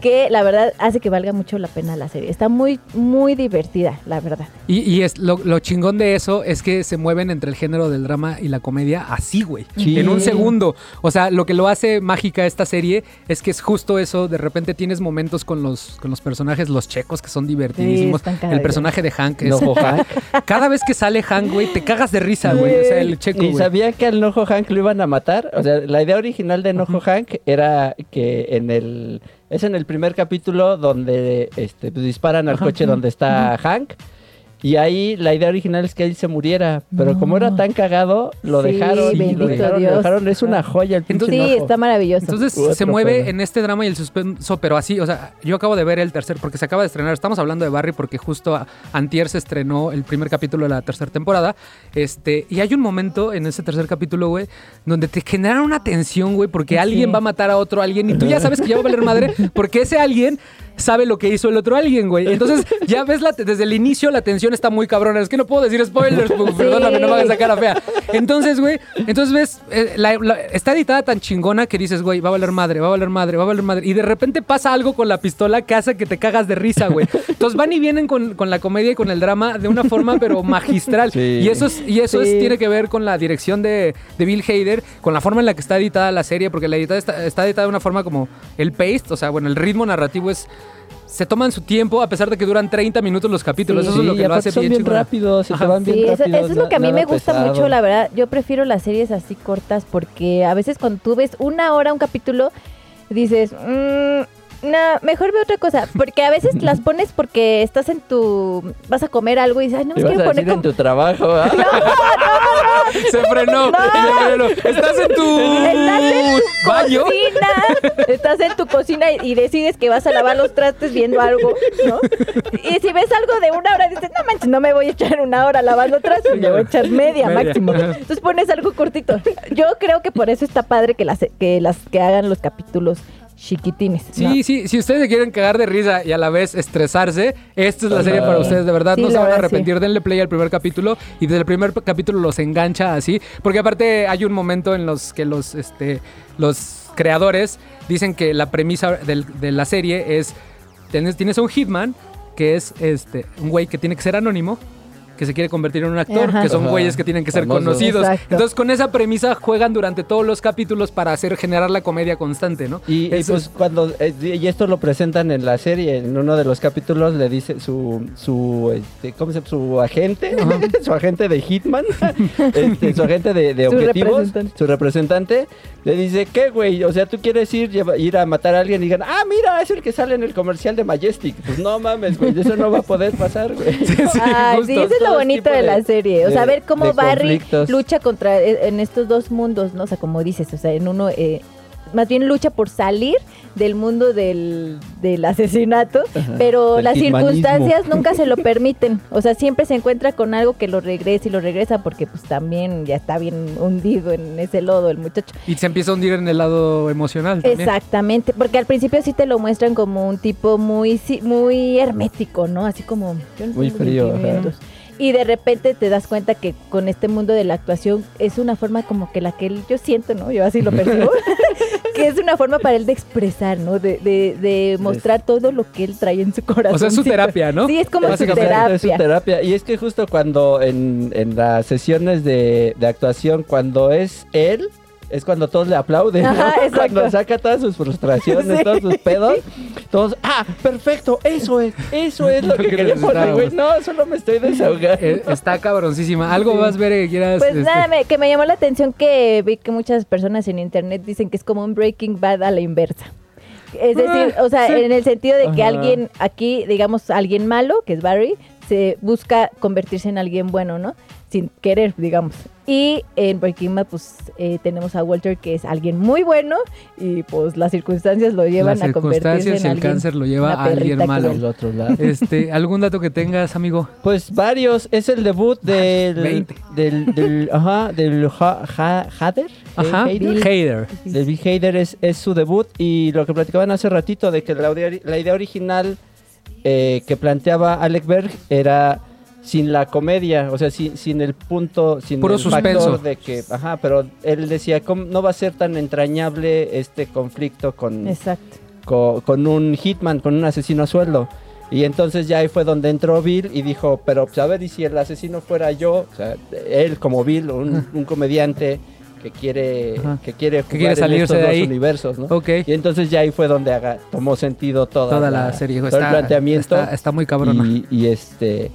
que la verdad hace que valga mucho la pena la serie. Está muy, muy divertida, la verdad. Y, y es lo, lo chingón de eso es que se mueven entre el género del drama y la comedia así, güey. Sí. En un segundo. O sea, lo que lo hace mágica esta serie es que es justo eso. De repente tienes momentos con los, con los personajes, los checos, que son divertidísimos. Sí, el personaje de Hank es. Nojo Hank. Cada vez que sale Hank, güey, te cagas de risa, güey. O sea, el checo, ¿Y güey. sabían que al Nojo Hank lo iban a matar? O sea, la idea original de Nojo Hank era que en el... Es en el primer capítulo donde este, pues, disparan al coche donde está Hank. Y ahí la idea original es que él se muriera. Pero como era tan cagado, lo Sí, dejaron. y lo dejaron, lo Dios. dejaron. Es una joya el pinche Sí, está maravilloso. Entonces Otro se mueve pedo. en este drama y el suspenso, pero así, o sea, yo acabo de ver el tercer, porque se acaba de estrenar, estamos hablando de Barry porque justo a- antier se estrenó el primer capítulo de la tercera temporada, este, y hay un momento en ese tercer capítulo, güey, donde te genera una tensión, güey, porque alguien va a matar a otro alguien y tú ya sabes que ya va a valer madre, porque ese alguien sabe lo que hizo el otro alguien, güey. Entonces, ya ves, la, desde el inicio la tensión está muy cabrona. Es que no puedo decir spoilers, pues, perdóname, no me hagas esa cara fea. Entonces, güey, entonces ves, eh, la- la- está editada tan chingona que dices, güey, va a valer madre, va a valer madre, va a valer madre. Y de repente pasa algo con la pistola que hace que te cagas de risa, güey. Entonces van y vienen con, con la comedia y con el drama de una forma, pero magistral. Sí. Y eso, es, y eso es- Sí. tiene que ver con la dirección de, de Bill Hader, con la forma en la que está editada la serie, porque la editada está, está editada de una forma como el paste, o sea, bueno, el ritmo narrativo es... Se toman su tiempo a pesar de que duran 30 minutos los capítulos. Sí. Eso es lo que lo hace son bien, bien rápidos, se te van bien Sí, eso, rápidos, eso es lo que a mí me gusta pesado. mucho, la verdad. Yo prefiero las series así cortas porque a veces cuando tú ves una hora un capítulo, dices, "Mm, No, mejor ve otra cosa, porque a veces las pones porque estás en tu... Vas a comer algo y dices, ay, no me quiero poner decir en como... tu trabajo, ¿ah? Se frenó. No. se frenó. Estás en tu Estás en tu baño. cocina, estás en tu cocina y, y decides que vas a lavar los trastes viendo algo, ¿no? Y si ves algo de una hora, dices, no manches, no me voy a echar una hora lavando trastes, me voy a echar media, Media. máximo. Entonces pones algo cortito. Yo creo que por eso está padre que las que, las que hagan los capítulos chiquitines. ¿no? Sí, sí, si ustedes se quieren cagar de risa y a la vez estresarse, esta es la serie para ustedes, de verdad, Sí, no se van a sí. arrepentir, denle play al primer capítulo y desde el primer capítulo los engancha así, porque aparte hay un momento en los que los, este, los creadores dicen que la premisa del- de la serie es, tienes, tienes a un hitman que es este, un güey que tiene que ser anónimo, que se quiere convertir en un actor, Ajá. que son Ajá. güeyes que tienen que ser Famosos. conocidos. Exacto. Entonces con esa premisa juegan durante todos los capítulos para hacer generar la comedia constante, ¿no? Y, pues es- cuando eh, y esto lo presentan en la serie, en uno de los capítulos le dice su su este, ¿cómo se llama? su agente, su agente de Hitman, este, su agente de, de Su objetivos, representante. su representante, le dice, "¿Qué, güey? O sea, tú quieres ir lleva- ir a matar a alguien y digan, "Ah, mira, es el que sale en el comercial de Majestic." Pues no mames, güey, eso no va a poder pasar, güey. Ay, justo. sí, eso es Todo lo bonito de, de- la serie. O sea, de- ver cómo Barry conflictos. lucha contra eh, en estos dos mundos, ¿no? O sea, como dices, o sea, en uno eh, más bien lucha por salir del mundo del, del asesinato, pero del las circunstancias nunca se lo permiten. O sea, siempre se encuentra con algo que lo regresa y lo regresa porque pues también ya está bien hundido en ese lodo el muchacho. Y se empieza a hundir en el lado emocional también. Exactamente, porque al principio sí te lo muestran como un tipo muy muy hermético, ¿no? Así como yo no Muy frío, ajá. Y de repente te das cuenta que con este mundo de la actuación es una forma como que la que él, yo siento, ¿no? Yo así lo percibo, que es una forma para él de expresar, ¿no? De, de, de mostrar todo lo que él trae en su corazón. O sea, es su terapia, ¿no? Sí, es como su terapia. Es su terapia. Y es que justo cuando en, en las sesiones de, de actuación, cuando es él, es cuando todos le aplauden. Ajá, ¿no? Cuando saca todas sus frustraciones, Sí. todos sus pedos, todos, ah, perfecto, eso es, eso es lo que que necesitábamos. güey. No, solo me estoy desahogando. Eh, está cabroncísima. ¿Algo vas a ver que quieras? Pues este, nada, me- que me llamó la atención que vi que muchas personas en internet dicen que es como un Breaking Bad a la inversa. Es decir, Ah, o sea, sí. en el sentido de que Ajá. alguien aquí, digamos, alguien malo, que es Barry, se busca convertirse en alguien bueno, ¿no? Sin querer, digamos. Y en Breaking Bad, pues eh, tenemos a Walter, que es alguien muy bueno, y pues las circunstancias lo llevan Las a convertirse circunstancias en y el alguien. cáncer lo lleva a alguien malo. cruel. Del otro lado. Este, ¿Algún dato que tengas, amigo? Pues varios, es el debut del, 20. del, del, ajá, del Ha- Ha- Hader, Ajá. eh, Hader. Hater. Del Big Hader es, es su debut y lo que platicaban hace ratito de que la, idea- la idea original eh, que planteaba Alec Berg era sin la comedia, o sea, sin, sin el punto, sin Puro el suspenso. factor de que, ajá, pero él decía, ¿cómo no va a ser tan entrañable este conflicto con, Exacto. co- con, un hitman, con un asesino a sueldo? Y entonces ya ahí fue donde entró Bill y dijo, pero pues, a ver, y si el asesino fuera yo, o sea, él como Bill, un, un comediante que quiere, Ajá. que quiere jugar quiere en salirse estos de dos universos, ¿no? Ok. Y entonces ya ahí fue donde haga- tomó sentido toda, Toda la serie. todo Está, el planteamiento. está, está muy cabrona. y, y este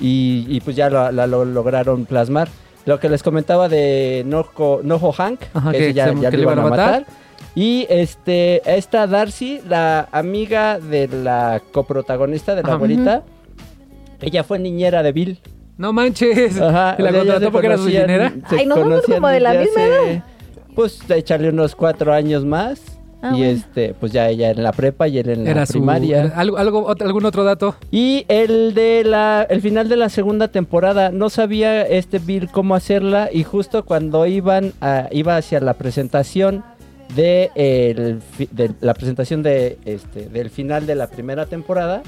y, y pues ya lo, la- lo lograron plasmar. Lo que les comentaba de Noho, Noho Hank, Ajá, que ya, se- ya que lo iban a matar. Y este, esta Darcy, la amiga de la coprotagonista de la Ajá. abuelita, ella fue niñera de Bill. No manches. Ajá, ¿Y la contrató porque era su se Ay, nosotros como de la misma hace, Pues échale unos cuatro años más. Ah, y bueno. este, pues ya ella en la prepa y él en la Era su. primaria. era- ¿algo, algo, ¿Algún otro dato? Y el de la, el final de la segunda temporada, no sabía este Bill cómo hacerla y justo cuando iban a, iba hacia la presentación de, el de la presentación de este del final de la primera temporada,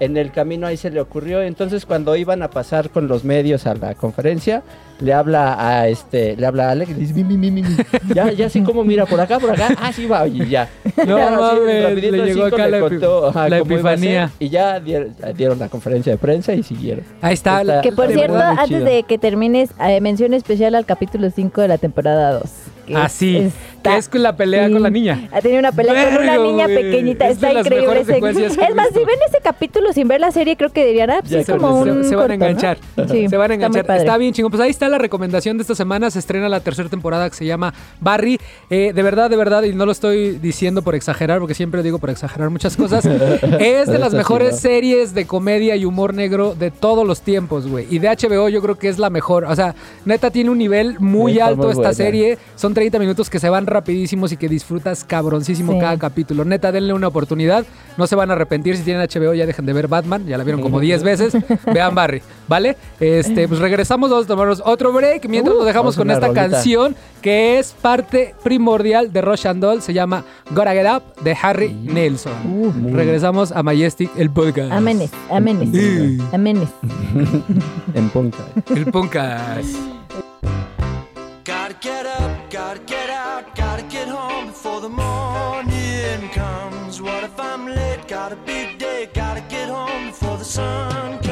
en el camino ahí se le ocurrió, entonces cuando iban a pasar con los medios a la conferencia, le habla a este, le habla a Alex y le dice, "Mi, mi, mi, mi, mi". ya, ya así como mira por acá, por acá, ah sí va, y ya. No Ya, así, mames, rapidito, le llegó acá la epi- contó, la epifanía. Y ya dieron, dieron la conferencia de prensa y siguieron. Ahí está. Está- Que por cierto, antes chido. de que termines, eh, mención especial al capítulo 5 de la temporada 2. que Ah, es- con la pelea Sí. con la niña. Ha tenido una pelea con una niña güey. pequeñita. Es Está increíble. ese- Es más, si ven ese capítulo sin ver la serie, creo que dirían, ah, pues Ya es como eso. un. se, se van a enganchar. Sí, se van a enganchar. Está bien chingón. Pues ahí está la recomendación de esta semana. Se estrena la tercera temporada que se llama Barry. Eh, de verdad, de verdad, y no lo estoy diciendo por exagerar, porque siempre digo por exagerar muchas cosas. es de las mejores series de comedia y humor negro de todos los tiempos, güey. Y de HBO yo creo que es la mejor. O sea, neta tiene un nivel muy alto muy esta buena. serie. Son 30 minutos que se van rapidísimos y que disfrutas cabroncísimo Sí. cada capítulo. Neta, denle una oportunidad. No se van a arrepentir si tienen HBO, ya dejen de ver Batman. Ya la vieron como 10 veces. Vean Barry, ¿vale? Este, pues regresamos, vamos a tomarnos otro break mientras Uh, nos dejamos vamos con esta rolita. canción que es parte primordial de Rush and Doll. Se llama Gotta Get Up de Harry Nelson. muy- Regresamos a Majestic, el podcast. Aménes. Sí. Aménes. En punta. El podcast. Gotta get up, comes. What if I'm late? Got a big day, gotta get home before the sun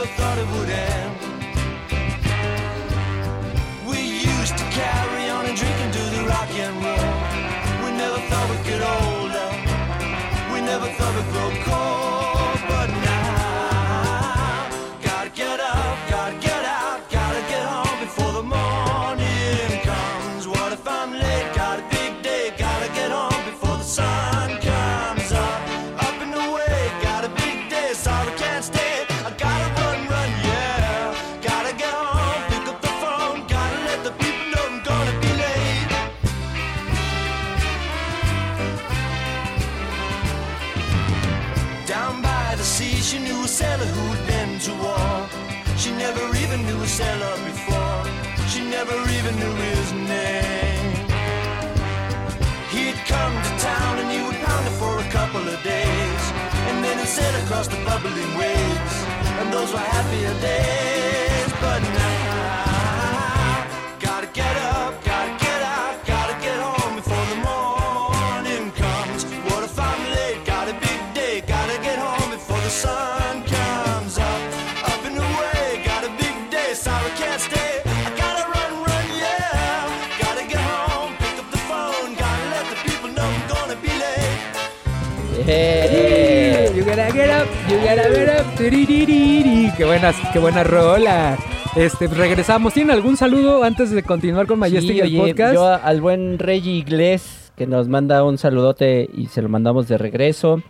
never thought it would end. We used to carry on and drink and do the rock and roll. We never thought we'd get older. We never thought we'd grow cold. Sail across the bubbling waves. And those were happier days. But now, gotta get up, gotta get out, gotta get home before the morning comes. What if I'm late? Got a big day, gotta get home before the sun comes up. Up and away, got a big day, sorry can't stay. I up You gotta up, you gotta get up. Tiriririri. Qué buena, qué buena rola. Este, pues regresamos. ¿Tienen algún saludo antes de continuar con Majestic sí, el podcast? yo al buen Reggie Iglesias que nos manda un saludote y se lo mandamos de regreso.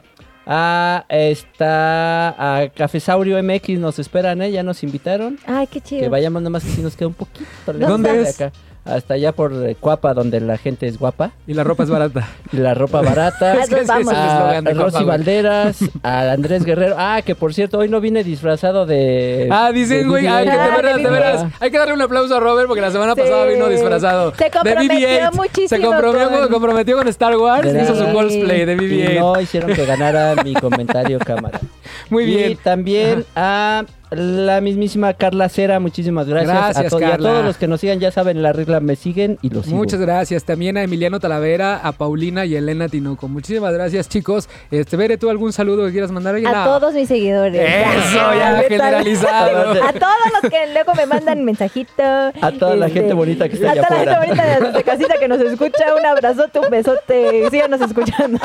Ah, está a Cafesaurio MX nos esperan, ¿eh? Ya nos invitaron. Ay, qué chido. Que vayamos nada más que si nos queda un poquito. ¿Dónde de es? acá. Hasta allá por eh, Cuapa, donde la gente es guapa. Y la ropa es barata. Y la ropa barata. Ah, vamos. a Rosy. Valderas, a Andrés Guerrero. Ah, que por cierto, hoy no vine disfrazado de. Ah, dicen, güey, ay, que BB-8. de Ah, veras, de de veras. BB-8. Hay que darle un aplauso a Robert porque la semana Sí. pasada vino disfrazado. Se comprometió de BB-8. Se muchísimo comprometió con... con- comprometió con Star Wars. De Hizo su cosplay de Y BB-8. no hicieron que ganara mi comentario cámara. Muy Y bien. también a la mismísima Carla Cera, muchísimas gracias. Gracias, a to- y a Carla. todos los que nos sigan, ya saben, la regla me siguen y los sigo. Muchas gracias. También a Emiliano Talavera, a Paulina y a Elena Tinoco. Muchísimas gracias, chicos. Este, Bere, ¿tú algún saludo que quieras mandar? A no. todos mis seguidores. Eso, ya, generalizado. A todos los que luego me mandan mensajito. A toda la gente bonita que está A allá toda la gente afuera. bonita de, casita que nos escucha. Un abrazote, un besote. Síganos escuchando.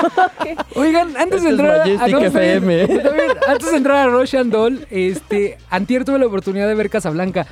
Oigan, antes de entrar a, antes de entrar a Rush and Doll, este, antier tuve la oportunidad de ver Casablanca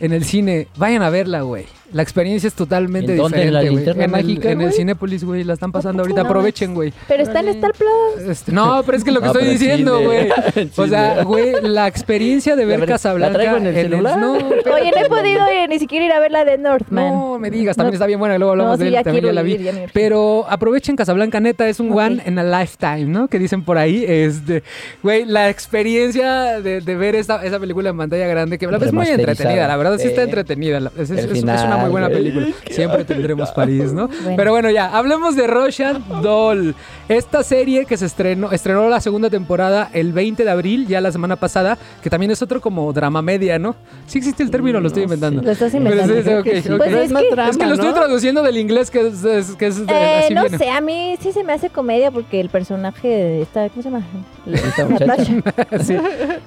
en el cine. Vayan a verla, güey. La experiencia es totalmente ¿En dónde? diferente, ¿En la güey. linterna en mágica, el, en el güey? Cinépolis, güey. La están pasando ahorita. No. Aprovechen, güey. Pero está en Star Plus. Este, no, pero es que lo que No, estoy pero en diciendo, cine. güey. En O sea, cine. güey, la experiencia de ver ver, ¿la Casablanca traigo en el celular? no, Oye, no he podido eh, ni siquiera ir a ver la de Northman. No, me digas, también No. está bien buena, luego hablamos No, sí, de él, ya también quiero la vi. ir, ya me urge. Pero aprovechen Casablanca, neta, es un Ok. one in a lifetime, ¿no? Que dicen por ahí, este, güey, la experiencia de, de ver esta, esa película en pantalla grande, que es muy Remasterizada. entretenida, la verdad sí está Sí. entretenida, la- es, es- El es- es una muy buena película. Siempre tendremos París, ¿no? Bueno. Pero bueno, ya, hablemos de Roshan Doll. Esta serie que se estrenó, estrenó la segunda temporada el 20 de abril, ya la semana pasada, que también es otro como drama media, ¿no? Sí existe el término, lo estoy inventando. Lo estás inventando. Pues es que- drama, Es que lo estoy ¿no? traduciendo del inglés, que es, es- que es de- Eh, así no viene. sé, a mí sí se me hace comedia porque el personaje de esta, ¿cómo se llama? Esta muchacha. Natasha. Sí.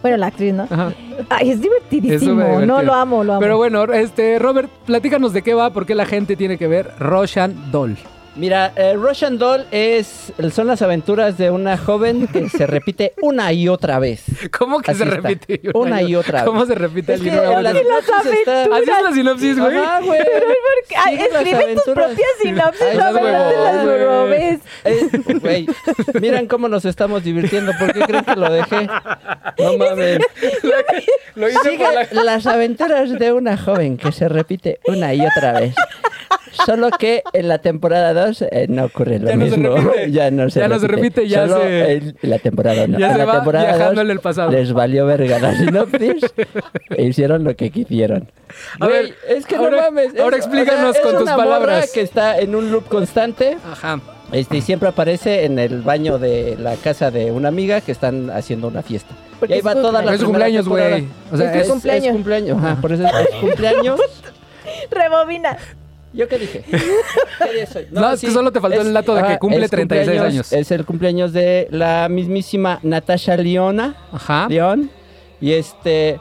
Bueno, la actriz, ¿no? Ajá. Ay, es divertidísimo. No, lo amo, lo amo. Pero bueno, este, Robert, platícanos de qué va, por qué la gente tiene que ver Roshan Doll. Mira, eh, Russian Doll es, son las aventuras de una joven que se repite una y otra vez. ¿Cómo que Así se está. repite? Una y otra ¿Cómo vez. se repite Es el libro? las sinopsis está- Así es la sinopsis, güey. Ajá, güey. Las escribe tus aventuras. propias sinopsis, no me las robes. Eh, Güey, miran cómo nos estamos divirtiendo. ¿Por qué creen que lo dejé? No mames. Lo hice Sigue la- las aventuras de una joven que se repite una y otra vez. Solo que en la temporada 2 no ocurre lo Ya no se mismo. repite. ya no se Ya no se repite, ya Solo se- En la temporada 1. Ya en se la va temporada viajando dos en el pasado. Les valió verga la sinopsis e hicieron lo que quisieron. A Güey, ver, es que ahora- no mames. ahora es- explícanos es con tus una palabras. que está en un loop constante. Ajá. Este, y siempre aparece en el baño de la casa de una amiga que están haciendo una fiesta. Porque y ahí es va toda la Es cumpleaños, güey. O sea, Es es, cumpleaños. Es cumpleaños, ajá, por eso es, es cumpleaños. Rebobina. ¿Yo qué dije? ¿Qué día soy? No, es que solo te faltó el dato de que cumple es 36 cumpleaños- años. Es el cumpleaños de la mismísima Natasha Leona. Ajá. León. Y este.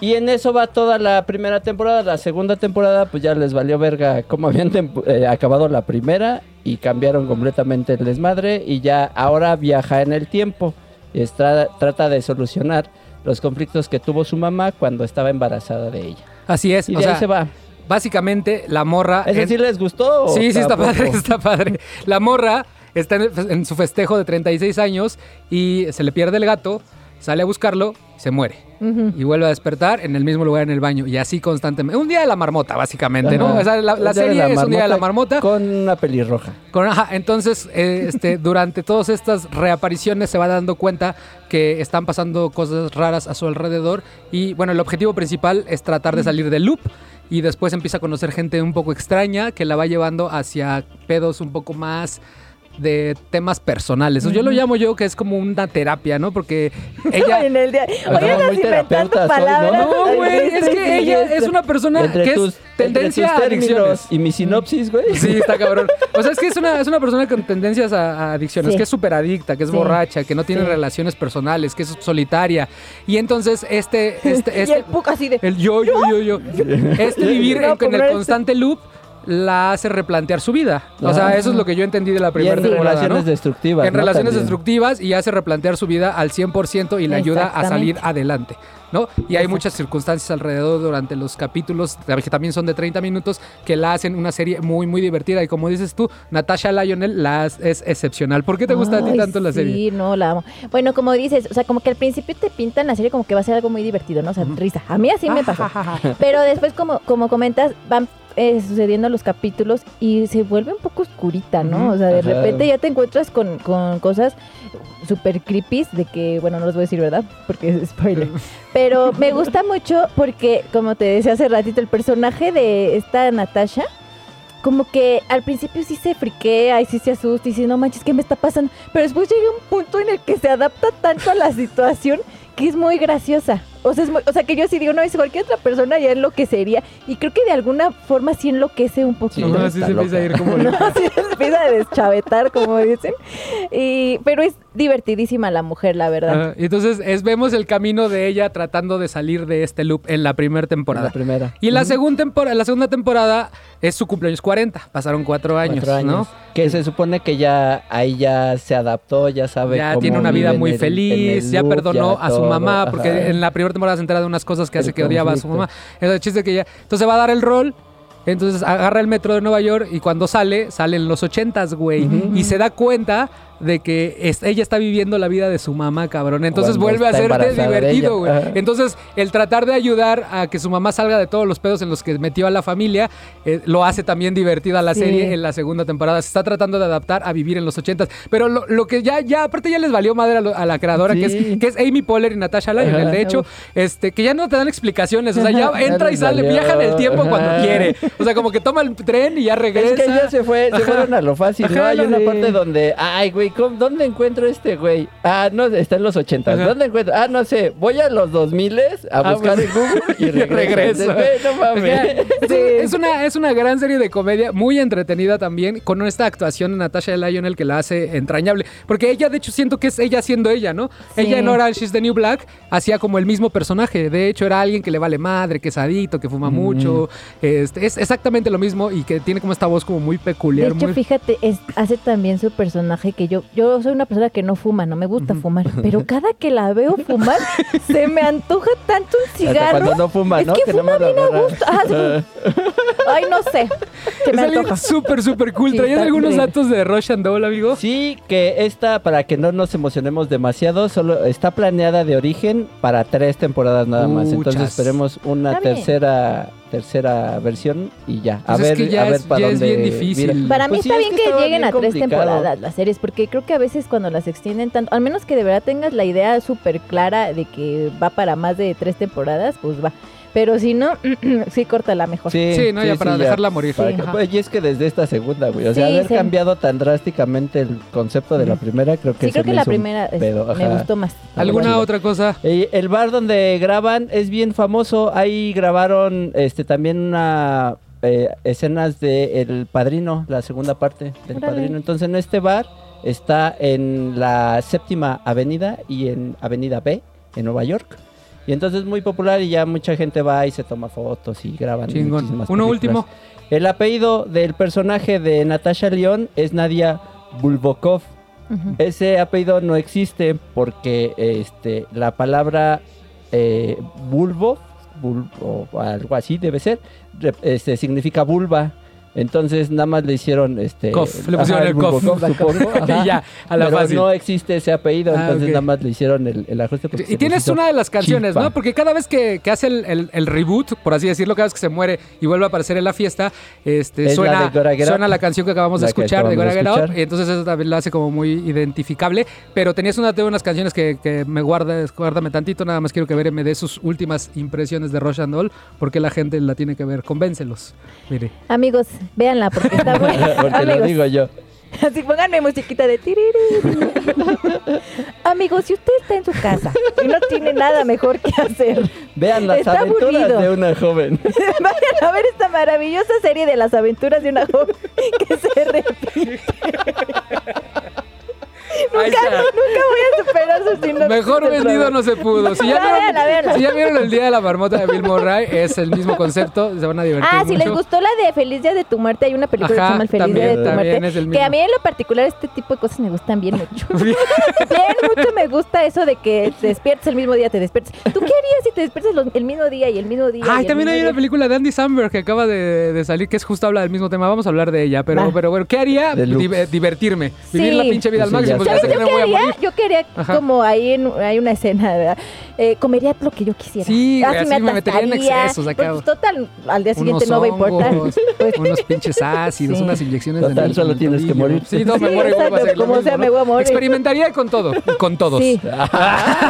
Y en eso va toda la primera temporada. La segunda temporada, pues ya les valió verga cómo habían tempo- eh, acabado la primera. Y cambiaron completamente el desmadre. Y ya ahora viaja en el tiempo. Y está- trata de solucionar los conflictos que tuvo su mamá cuando estaba embarazada de ella. Así es. Y o de sea, ahí se va. Básicamente la morra. ¿Eso en- sí les gustó? o Sí, sí, está padre, está padre. La morra está en, en su festejo de 36 años y se le pierde el gato, sale a buscarlo, se muere. Y vuelve a despertar en el mismo lugar en el baño. Y así constantemente. Un día de la marmota, básicamente, ¿no? Ajá. O sea, la, la serie es un día de la marmota. Con una pelirroja. Con- ajá, entonces, eh, este, durante todas estas reapariciones se va dando cuenta que están pasando cosas raras a su alrededor. Y bueno, el objetivo principal es tratar de salir del loop. Y después empieza a conocer gente un poco extraña que la va llevando hacia pedos un poco más de temas personales. Yo lo llamo yo que es como una terapia, ¿no? Porque ella... En el día. Oye, muy inventando terapeutas hoy, ¿no? palabras. No, güey, es que ella es una persona Entre que es tendencia entre tus a adicciones. y mi sinopsis, güey. Sí, está cabrón. O sea, es que es una, es una persona con tendencias a, a adicciones, Sí. que es súper adicta, que es Sí. borracha, que no tiene Sí. relaciones personales, que es solitaria. Y entonces este, este, Y este el puc así de. el yo, yo, yo, yo. Este vivir No, en, con el pobre. constante loop la hace replantear su vida. O sea, eso es lo que yo entendí de la primera en temporada, relaciones ¿no? destructivas. en ¿no? relaciones También. destructivas y hace replantear su vida al 100% y le ayuda a salir adelante, ¿no? Y hay muchas circunstancias alrededor durante los capítulos, que también son de 30 minutos, que la hacen una serie muy, muy divertida. Y como dices tú, Natasha Lionel la es, es excepcional. ¿Por qué te gusta a ti tanto la serie? Sí, no, la amo. Bueno, como dices, o sea, como que al principio te pintan la serie como que va a ser algo muy divertido, ¿no? O sea, risa. A mí así me pasó. Pero después, como, como comentas, van eh, sucediendo los capítulos y se vuelve un poco oscurita, ¿no? O sea, de Ajá. repente ya te encuentras con, con cosas súper creepy de que, bueno, no los voy a decir, ¿verdad? Porque es spoiler. Pero me gusta mucho porque, como te decía hace ratito, el personaje de esta Natasha, como que al principio sí se friquea y sí se asusta y dice, no manches, ¿qué me está pasando? Pero después llega un punto en el que se adapta tanto a la situación que es muy graciosa. O sea, es muy- o sea que yo sí digo, no, es cualquier otra persona ya enloquecería. Y creo que de alguna forma sí enloquece un poquito. No, Sí, así está se empieza a ir como No, sí, empieza a deschavetar, como dicen. Y, pero es divertidísima la mujer, la verdad. Y entonces es, vemos el camino de ella tratando de salir de este loop en la primera En temporada. La primera. Y la, Ujú. segunda temporada, la segunda temporada es su cumpleaños 40. Pasaron cuatro años, Cuatro ¿no? Que se supone que ya ahí ya se adaptó, ya sabe Ya cómo tiene una vida en muy el- en feliz, el ya perdonó ya a su todo, mamá, porque ajá. en la primera temporada se entera de unas cosas que hace que odiaba a su mamá. El chiste que ya. Entonces va a dar el rol. Entonces agarra el metro de Nueva York y cuando sale, sale en los ochentas, güey. Ujú. Y se da cuenta de que es- ella está viviendo la vida de su mamá, cabrón. Entonces Cuando vuelve a ser divertido, güey. Entonces, el tratar de ayudar a que su mamá salga de todos los pedos en los que metió a la familia, eh, lo hace también divertida la Sí. serie en la segunda temporada. Se está tratando de adaptar a vivir en los ochentas. Pero lo, lo que ya, ya, aparte ya les valió madre a, lo- a la creadora, que, es, que es Amy Poehler y Natasha Lyon. De hecho, este, que ya no te dan explicaciones. O sea, ya Ya entra y sale, valió. viaja en el tiempo cuando Ajá. quiere. O sea, como que toma el tren y ya regresa. Es que ya se fue, se fueron a lo fácil, ¿no? Ajá, Hay lo una parte donde, ay, güey, ¿cómo- ¿dónde encuentro este güey? Ah, no, está en los ochentas. Ajá. ¿Dónde encuentro? Ah, no sé, voy a los dos miles a Ah, buscar pues, en Google y regreso. regreso. Güey, no mames. Es, es una, es una gran serie de comedia, muy entretenida también, con esta actuación de Natasha Lionel que la hace entrañable. Porque ella, de hecho, siento que es ella siendo ella, ¿no? Sí. Ella en Orange is the New Black hacía como el mismo personaje. De hecho, era alguien que le vale madre, que es adicto, que fuma mucho. Este, es exactamente lo mismo y que tiene como esta voz como muy De peculiar. hecho, muy- fíjate, es- hace también su personaje que yo, yo soy una persona que no fuma, no me gusta fumar, pero cada que la veo fumar, se me antoja tanto un Hasta cigarro. cuando no fuma, es ¿no? que, Que no fuma bien a gusto. Ah, sí. Ay, no sé. Se me antoja. súper, súper cool. Sí, ¿Traías algunos increíble. datos de Rush and Doll, amigo? Sí, que esta, para que no nos emocionemos demasiado, solo está planeada de origen para tres temporadas nada más. Entonces esperemos una tercera tercera versión y ya. A Pues es ver, que ya a ver es- para ya es dónde bien difícil. mira. Para Pues mí sí, está es bien que lleguen bien a tres complicado. temporadas las series, porque creo que a veces cuando las extienden tanto, al menos que de verdad tengas la idea súper clara de que va para más de tres temporadas, pues va. Pero si no, sí, córtala mejor. Sí, no, ya para dejarla morir. Para Sí. que- Ajá. pues, y es que desde esta segunda, güey. O sea, Sí, haber sí. cambiado tan drásticamente el concepto de la primera, creo que Sí, creo que me la primera es- pedo, me gustó más. ¿Alguna otra cosa? Eh, el bar donde graban es bien famoso. Ahí grabaron este también una eh, escenas de El Padrino, la segunda parte del Órale. Padrino. Entonces en este bar está en la séptima avenida y en Avenida B en Nueva York. Y entonces es muy popular y ya mucha gente va y se toma fotos y graban. Chingón. Uno películas. último. El apellido del personaje de Natasha León es Nadia Bulbokov. Ese apellido no existe porque este, la palabra eh, bulbo, bul- o algo así debe ser, este, significa vulva. Entonces nada más le hicieron este Cof, le pusieron el cof. bulbokov, supongo, ajá. Y ya, a la Pero fácil. no existe ese apellido, Ah, entonces nada más le hicieron el, el ajuste. porque se Y tienes una de las canciones, chispa. ¿no? Porque cada vez que, que hace el, el- el reboot, por así decirlo, cada vez que se muere y vuelve a aparecer en la fiesta, este, Es la suena, suena la canción que acabamos de La escuchar de acabamos Gora Get y entonces eso también lo hace como muy identificable. Pero tenías una de unas canciones que, que me guardas, guárdame tantito, nada más quiero que Bere me dé sus últimas impresiones de Rush and Doll, porque la gente la tiene que ver, convéncelos. Mire. Amigos, véanla porque está buena. porque lo Amigos, digo yo. así pónganme musiquita de tiriri. Amigos, si usted está en su casa y no tiene nada mejor que hacer, Vean las Está aventuras aburrido. de una joven. vayan a ver esta maravillosa serie de las aventuras de una joven que se repite. Nunca, nunca voy a superar su sinopsis Mejor vendido no se pudo. Si ya, Ah, véanla, vieron, véanla. si ya vieron el día de la marmota de Bill Murray, es el mismo concepto, se van a divertir. Ah, si les gustó la de Feliz Día de tu Muerte, hay una película que se llama El Feliz también, Día de tu Muerte. es el que a mí en lo particular este tipo de cosas me gustan bien mucho. bien mucho me gusta eso de que te despiertes el mismo día, te despiertes. ¿Tú qué harías si te despiertas el mismo día y el mismo día? y Ay, el también hay una película de Andy Samberg que acaba de, de salir que es justo habla del mismo tema. Vamos a hablar de ella, pero, Va. pero bueno, ¿qué haría? Div- divertirme, Sí. vivir la pinche vida Pues al sí, ya ¿Sabes que yo qué voy a morir. Yo quería Ajá. como ahí en, hay una escena, ¿verdad? Eh, comería lo que yo quisiera. Sí, güey, así me metería en excesos acá. Pues, total, al día siguiente Unos no va a importar. Pues, unos pinches ácidos, Sí. unas inyecciones Total, en solo tienes que morir. Sí, no, me Sí, muero igual va a exacto, lo como mismo, sea, ¿no? me voy a morir. Experimentaría con todo, con todos. Sí.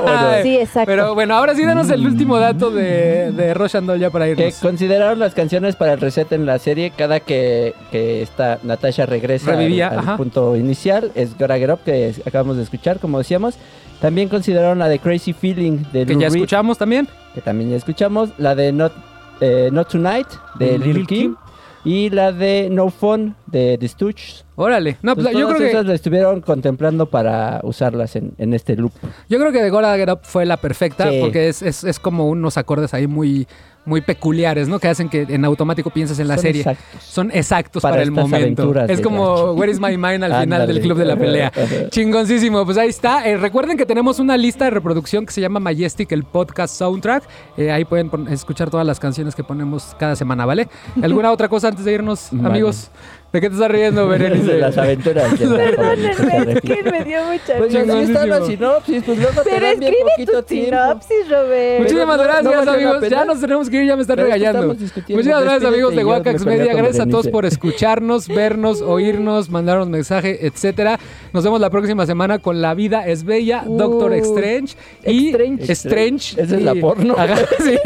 Bueno. Ay, Sí, exacto. Pero bueno, ahora sí danos el último dato de, de Rush and Doll ya para Que irnos. consideraron las canciones para el reset en la serie cada que, que esta Natasha regresa Revivía, al, al punto inicial. Es Gotta Get Up, que acabamos de escuchar, como decíamos. También consideraron la de Crazy Feeling de Que Lou ya Reed, escuchamos también. que también ya escuchamos. La de Not, eh, Not Tonight de De Lil Lil' Kim. Kim. Y la de No Fun de The Stooges. Órale. No, pues Entonces, yo creo todas que esas la estuvieron contemplando para usarlas en, en este loop. Yo creo que The Gotta Get Up fue la perfecta Sí. porque es, es, es como unos acordes ahí muy, muy peculiares, ¿no? Que hacen que en automático pienses en la Son serie. exactos. Son exactos para, Para el estas momento. aventuras Es de como Where is my mind al final Ándale. del club de la pelea. Chingoncísimo. Pues ahí está. Eh, recuerden que tenemos una lista de reproducción que se llama Majestic, el podcast soundtrack. Eh, ahí pueden pon- escuchar todas las canciones que ponemos cada semana, ¿vale? ¿Alguna otra cosa antes de irnos, Vale. amigos? ¿De qué te estás riendo, Berenice? de las aventuras de Perdónenme, es que me dio mucha Pues así está la sinopsis, pues luego te Pero dan bien escribe poquito tu sinopsis, Robert. Muchísimas no- no gracias, la amigos. Ya nos tenemos que ir, ya me están Pero regañando. Muchísimas gracias, amigos de peleo Media. Gracias a todos por escucharnos, vernos, oírnos, mandarnos mensaje, etcétera. Nos vemos la próxima semana con La Vida es Bella, Uh, Doctor Strange y Strange. Strange. Esa es la porno. Ajá, sí.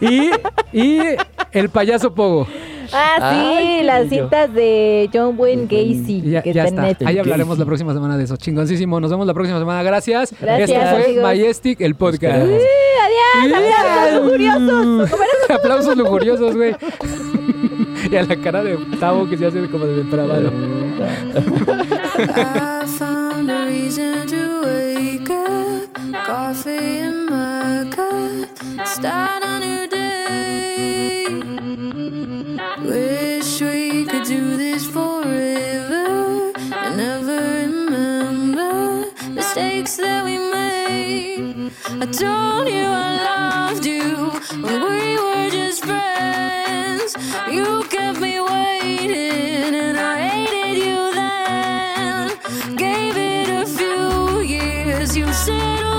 Y, y el payaso Pogo. Ah, sí, Ay, las citas de John Wayne Gacy, Ya, que ya está. Netflix. Ahí hablaremos la próxima semana de eso. Chingoncísimo. Nos vemos la próxima semana. Gracias. Gracias, Esto fue amigos. Majestic, el podcast. queremos. ¡Adiós! ¡Aplausos lujuriosos! Aplausos lujuriosos, güey. y a la cara de Tavo que se hace como de depravado. I found a reason to wake up. Coffee in my cup. Start a new day. Wish we could do this forever and never remember mistakes that we made. I told you I loved you when we were just friends. You kept me waiting and I hated you then. Gave it a few years. You settled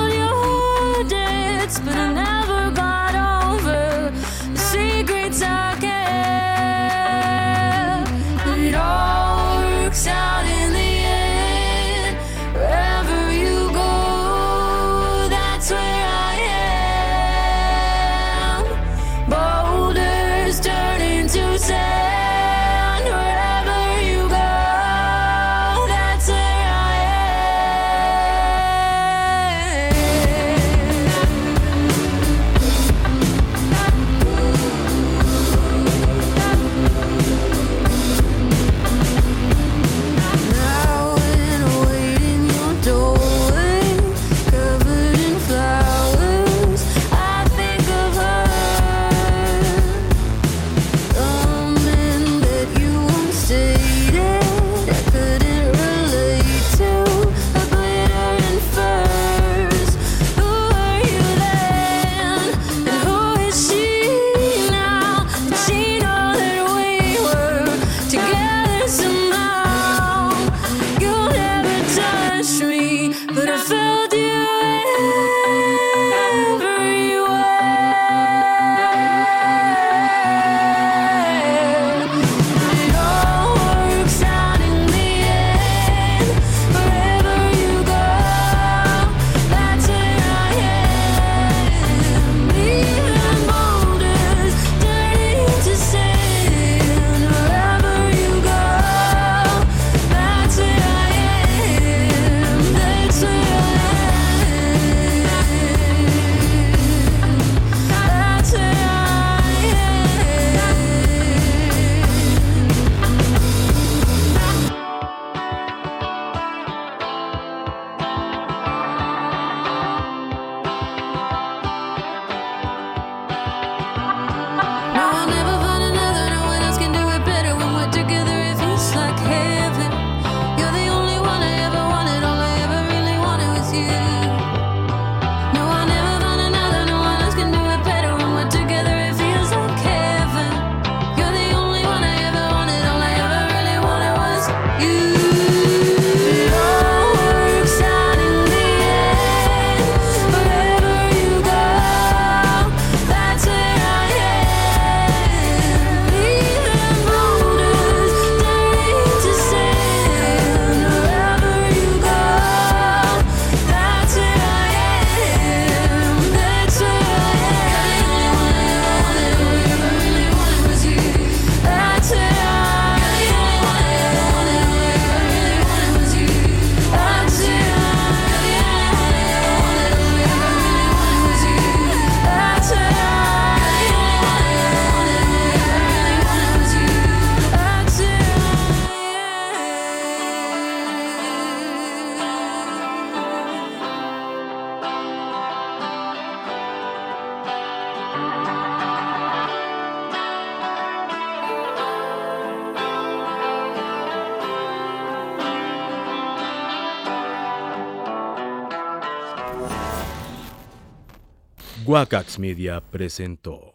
Wakax Media presentó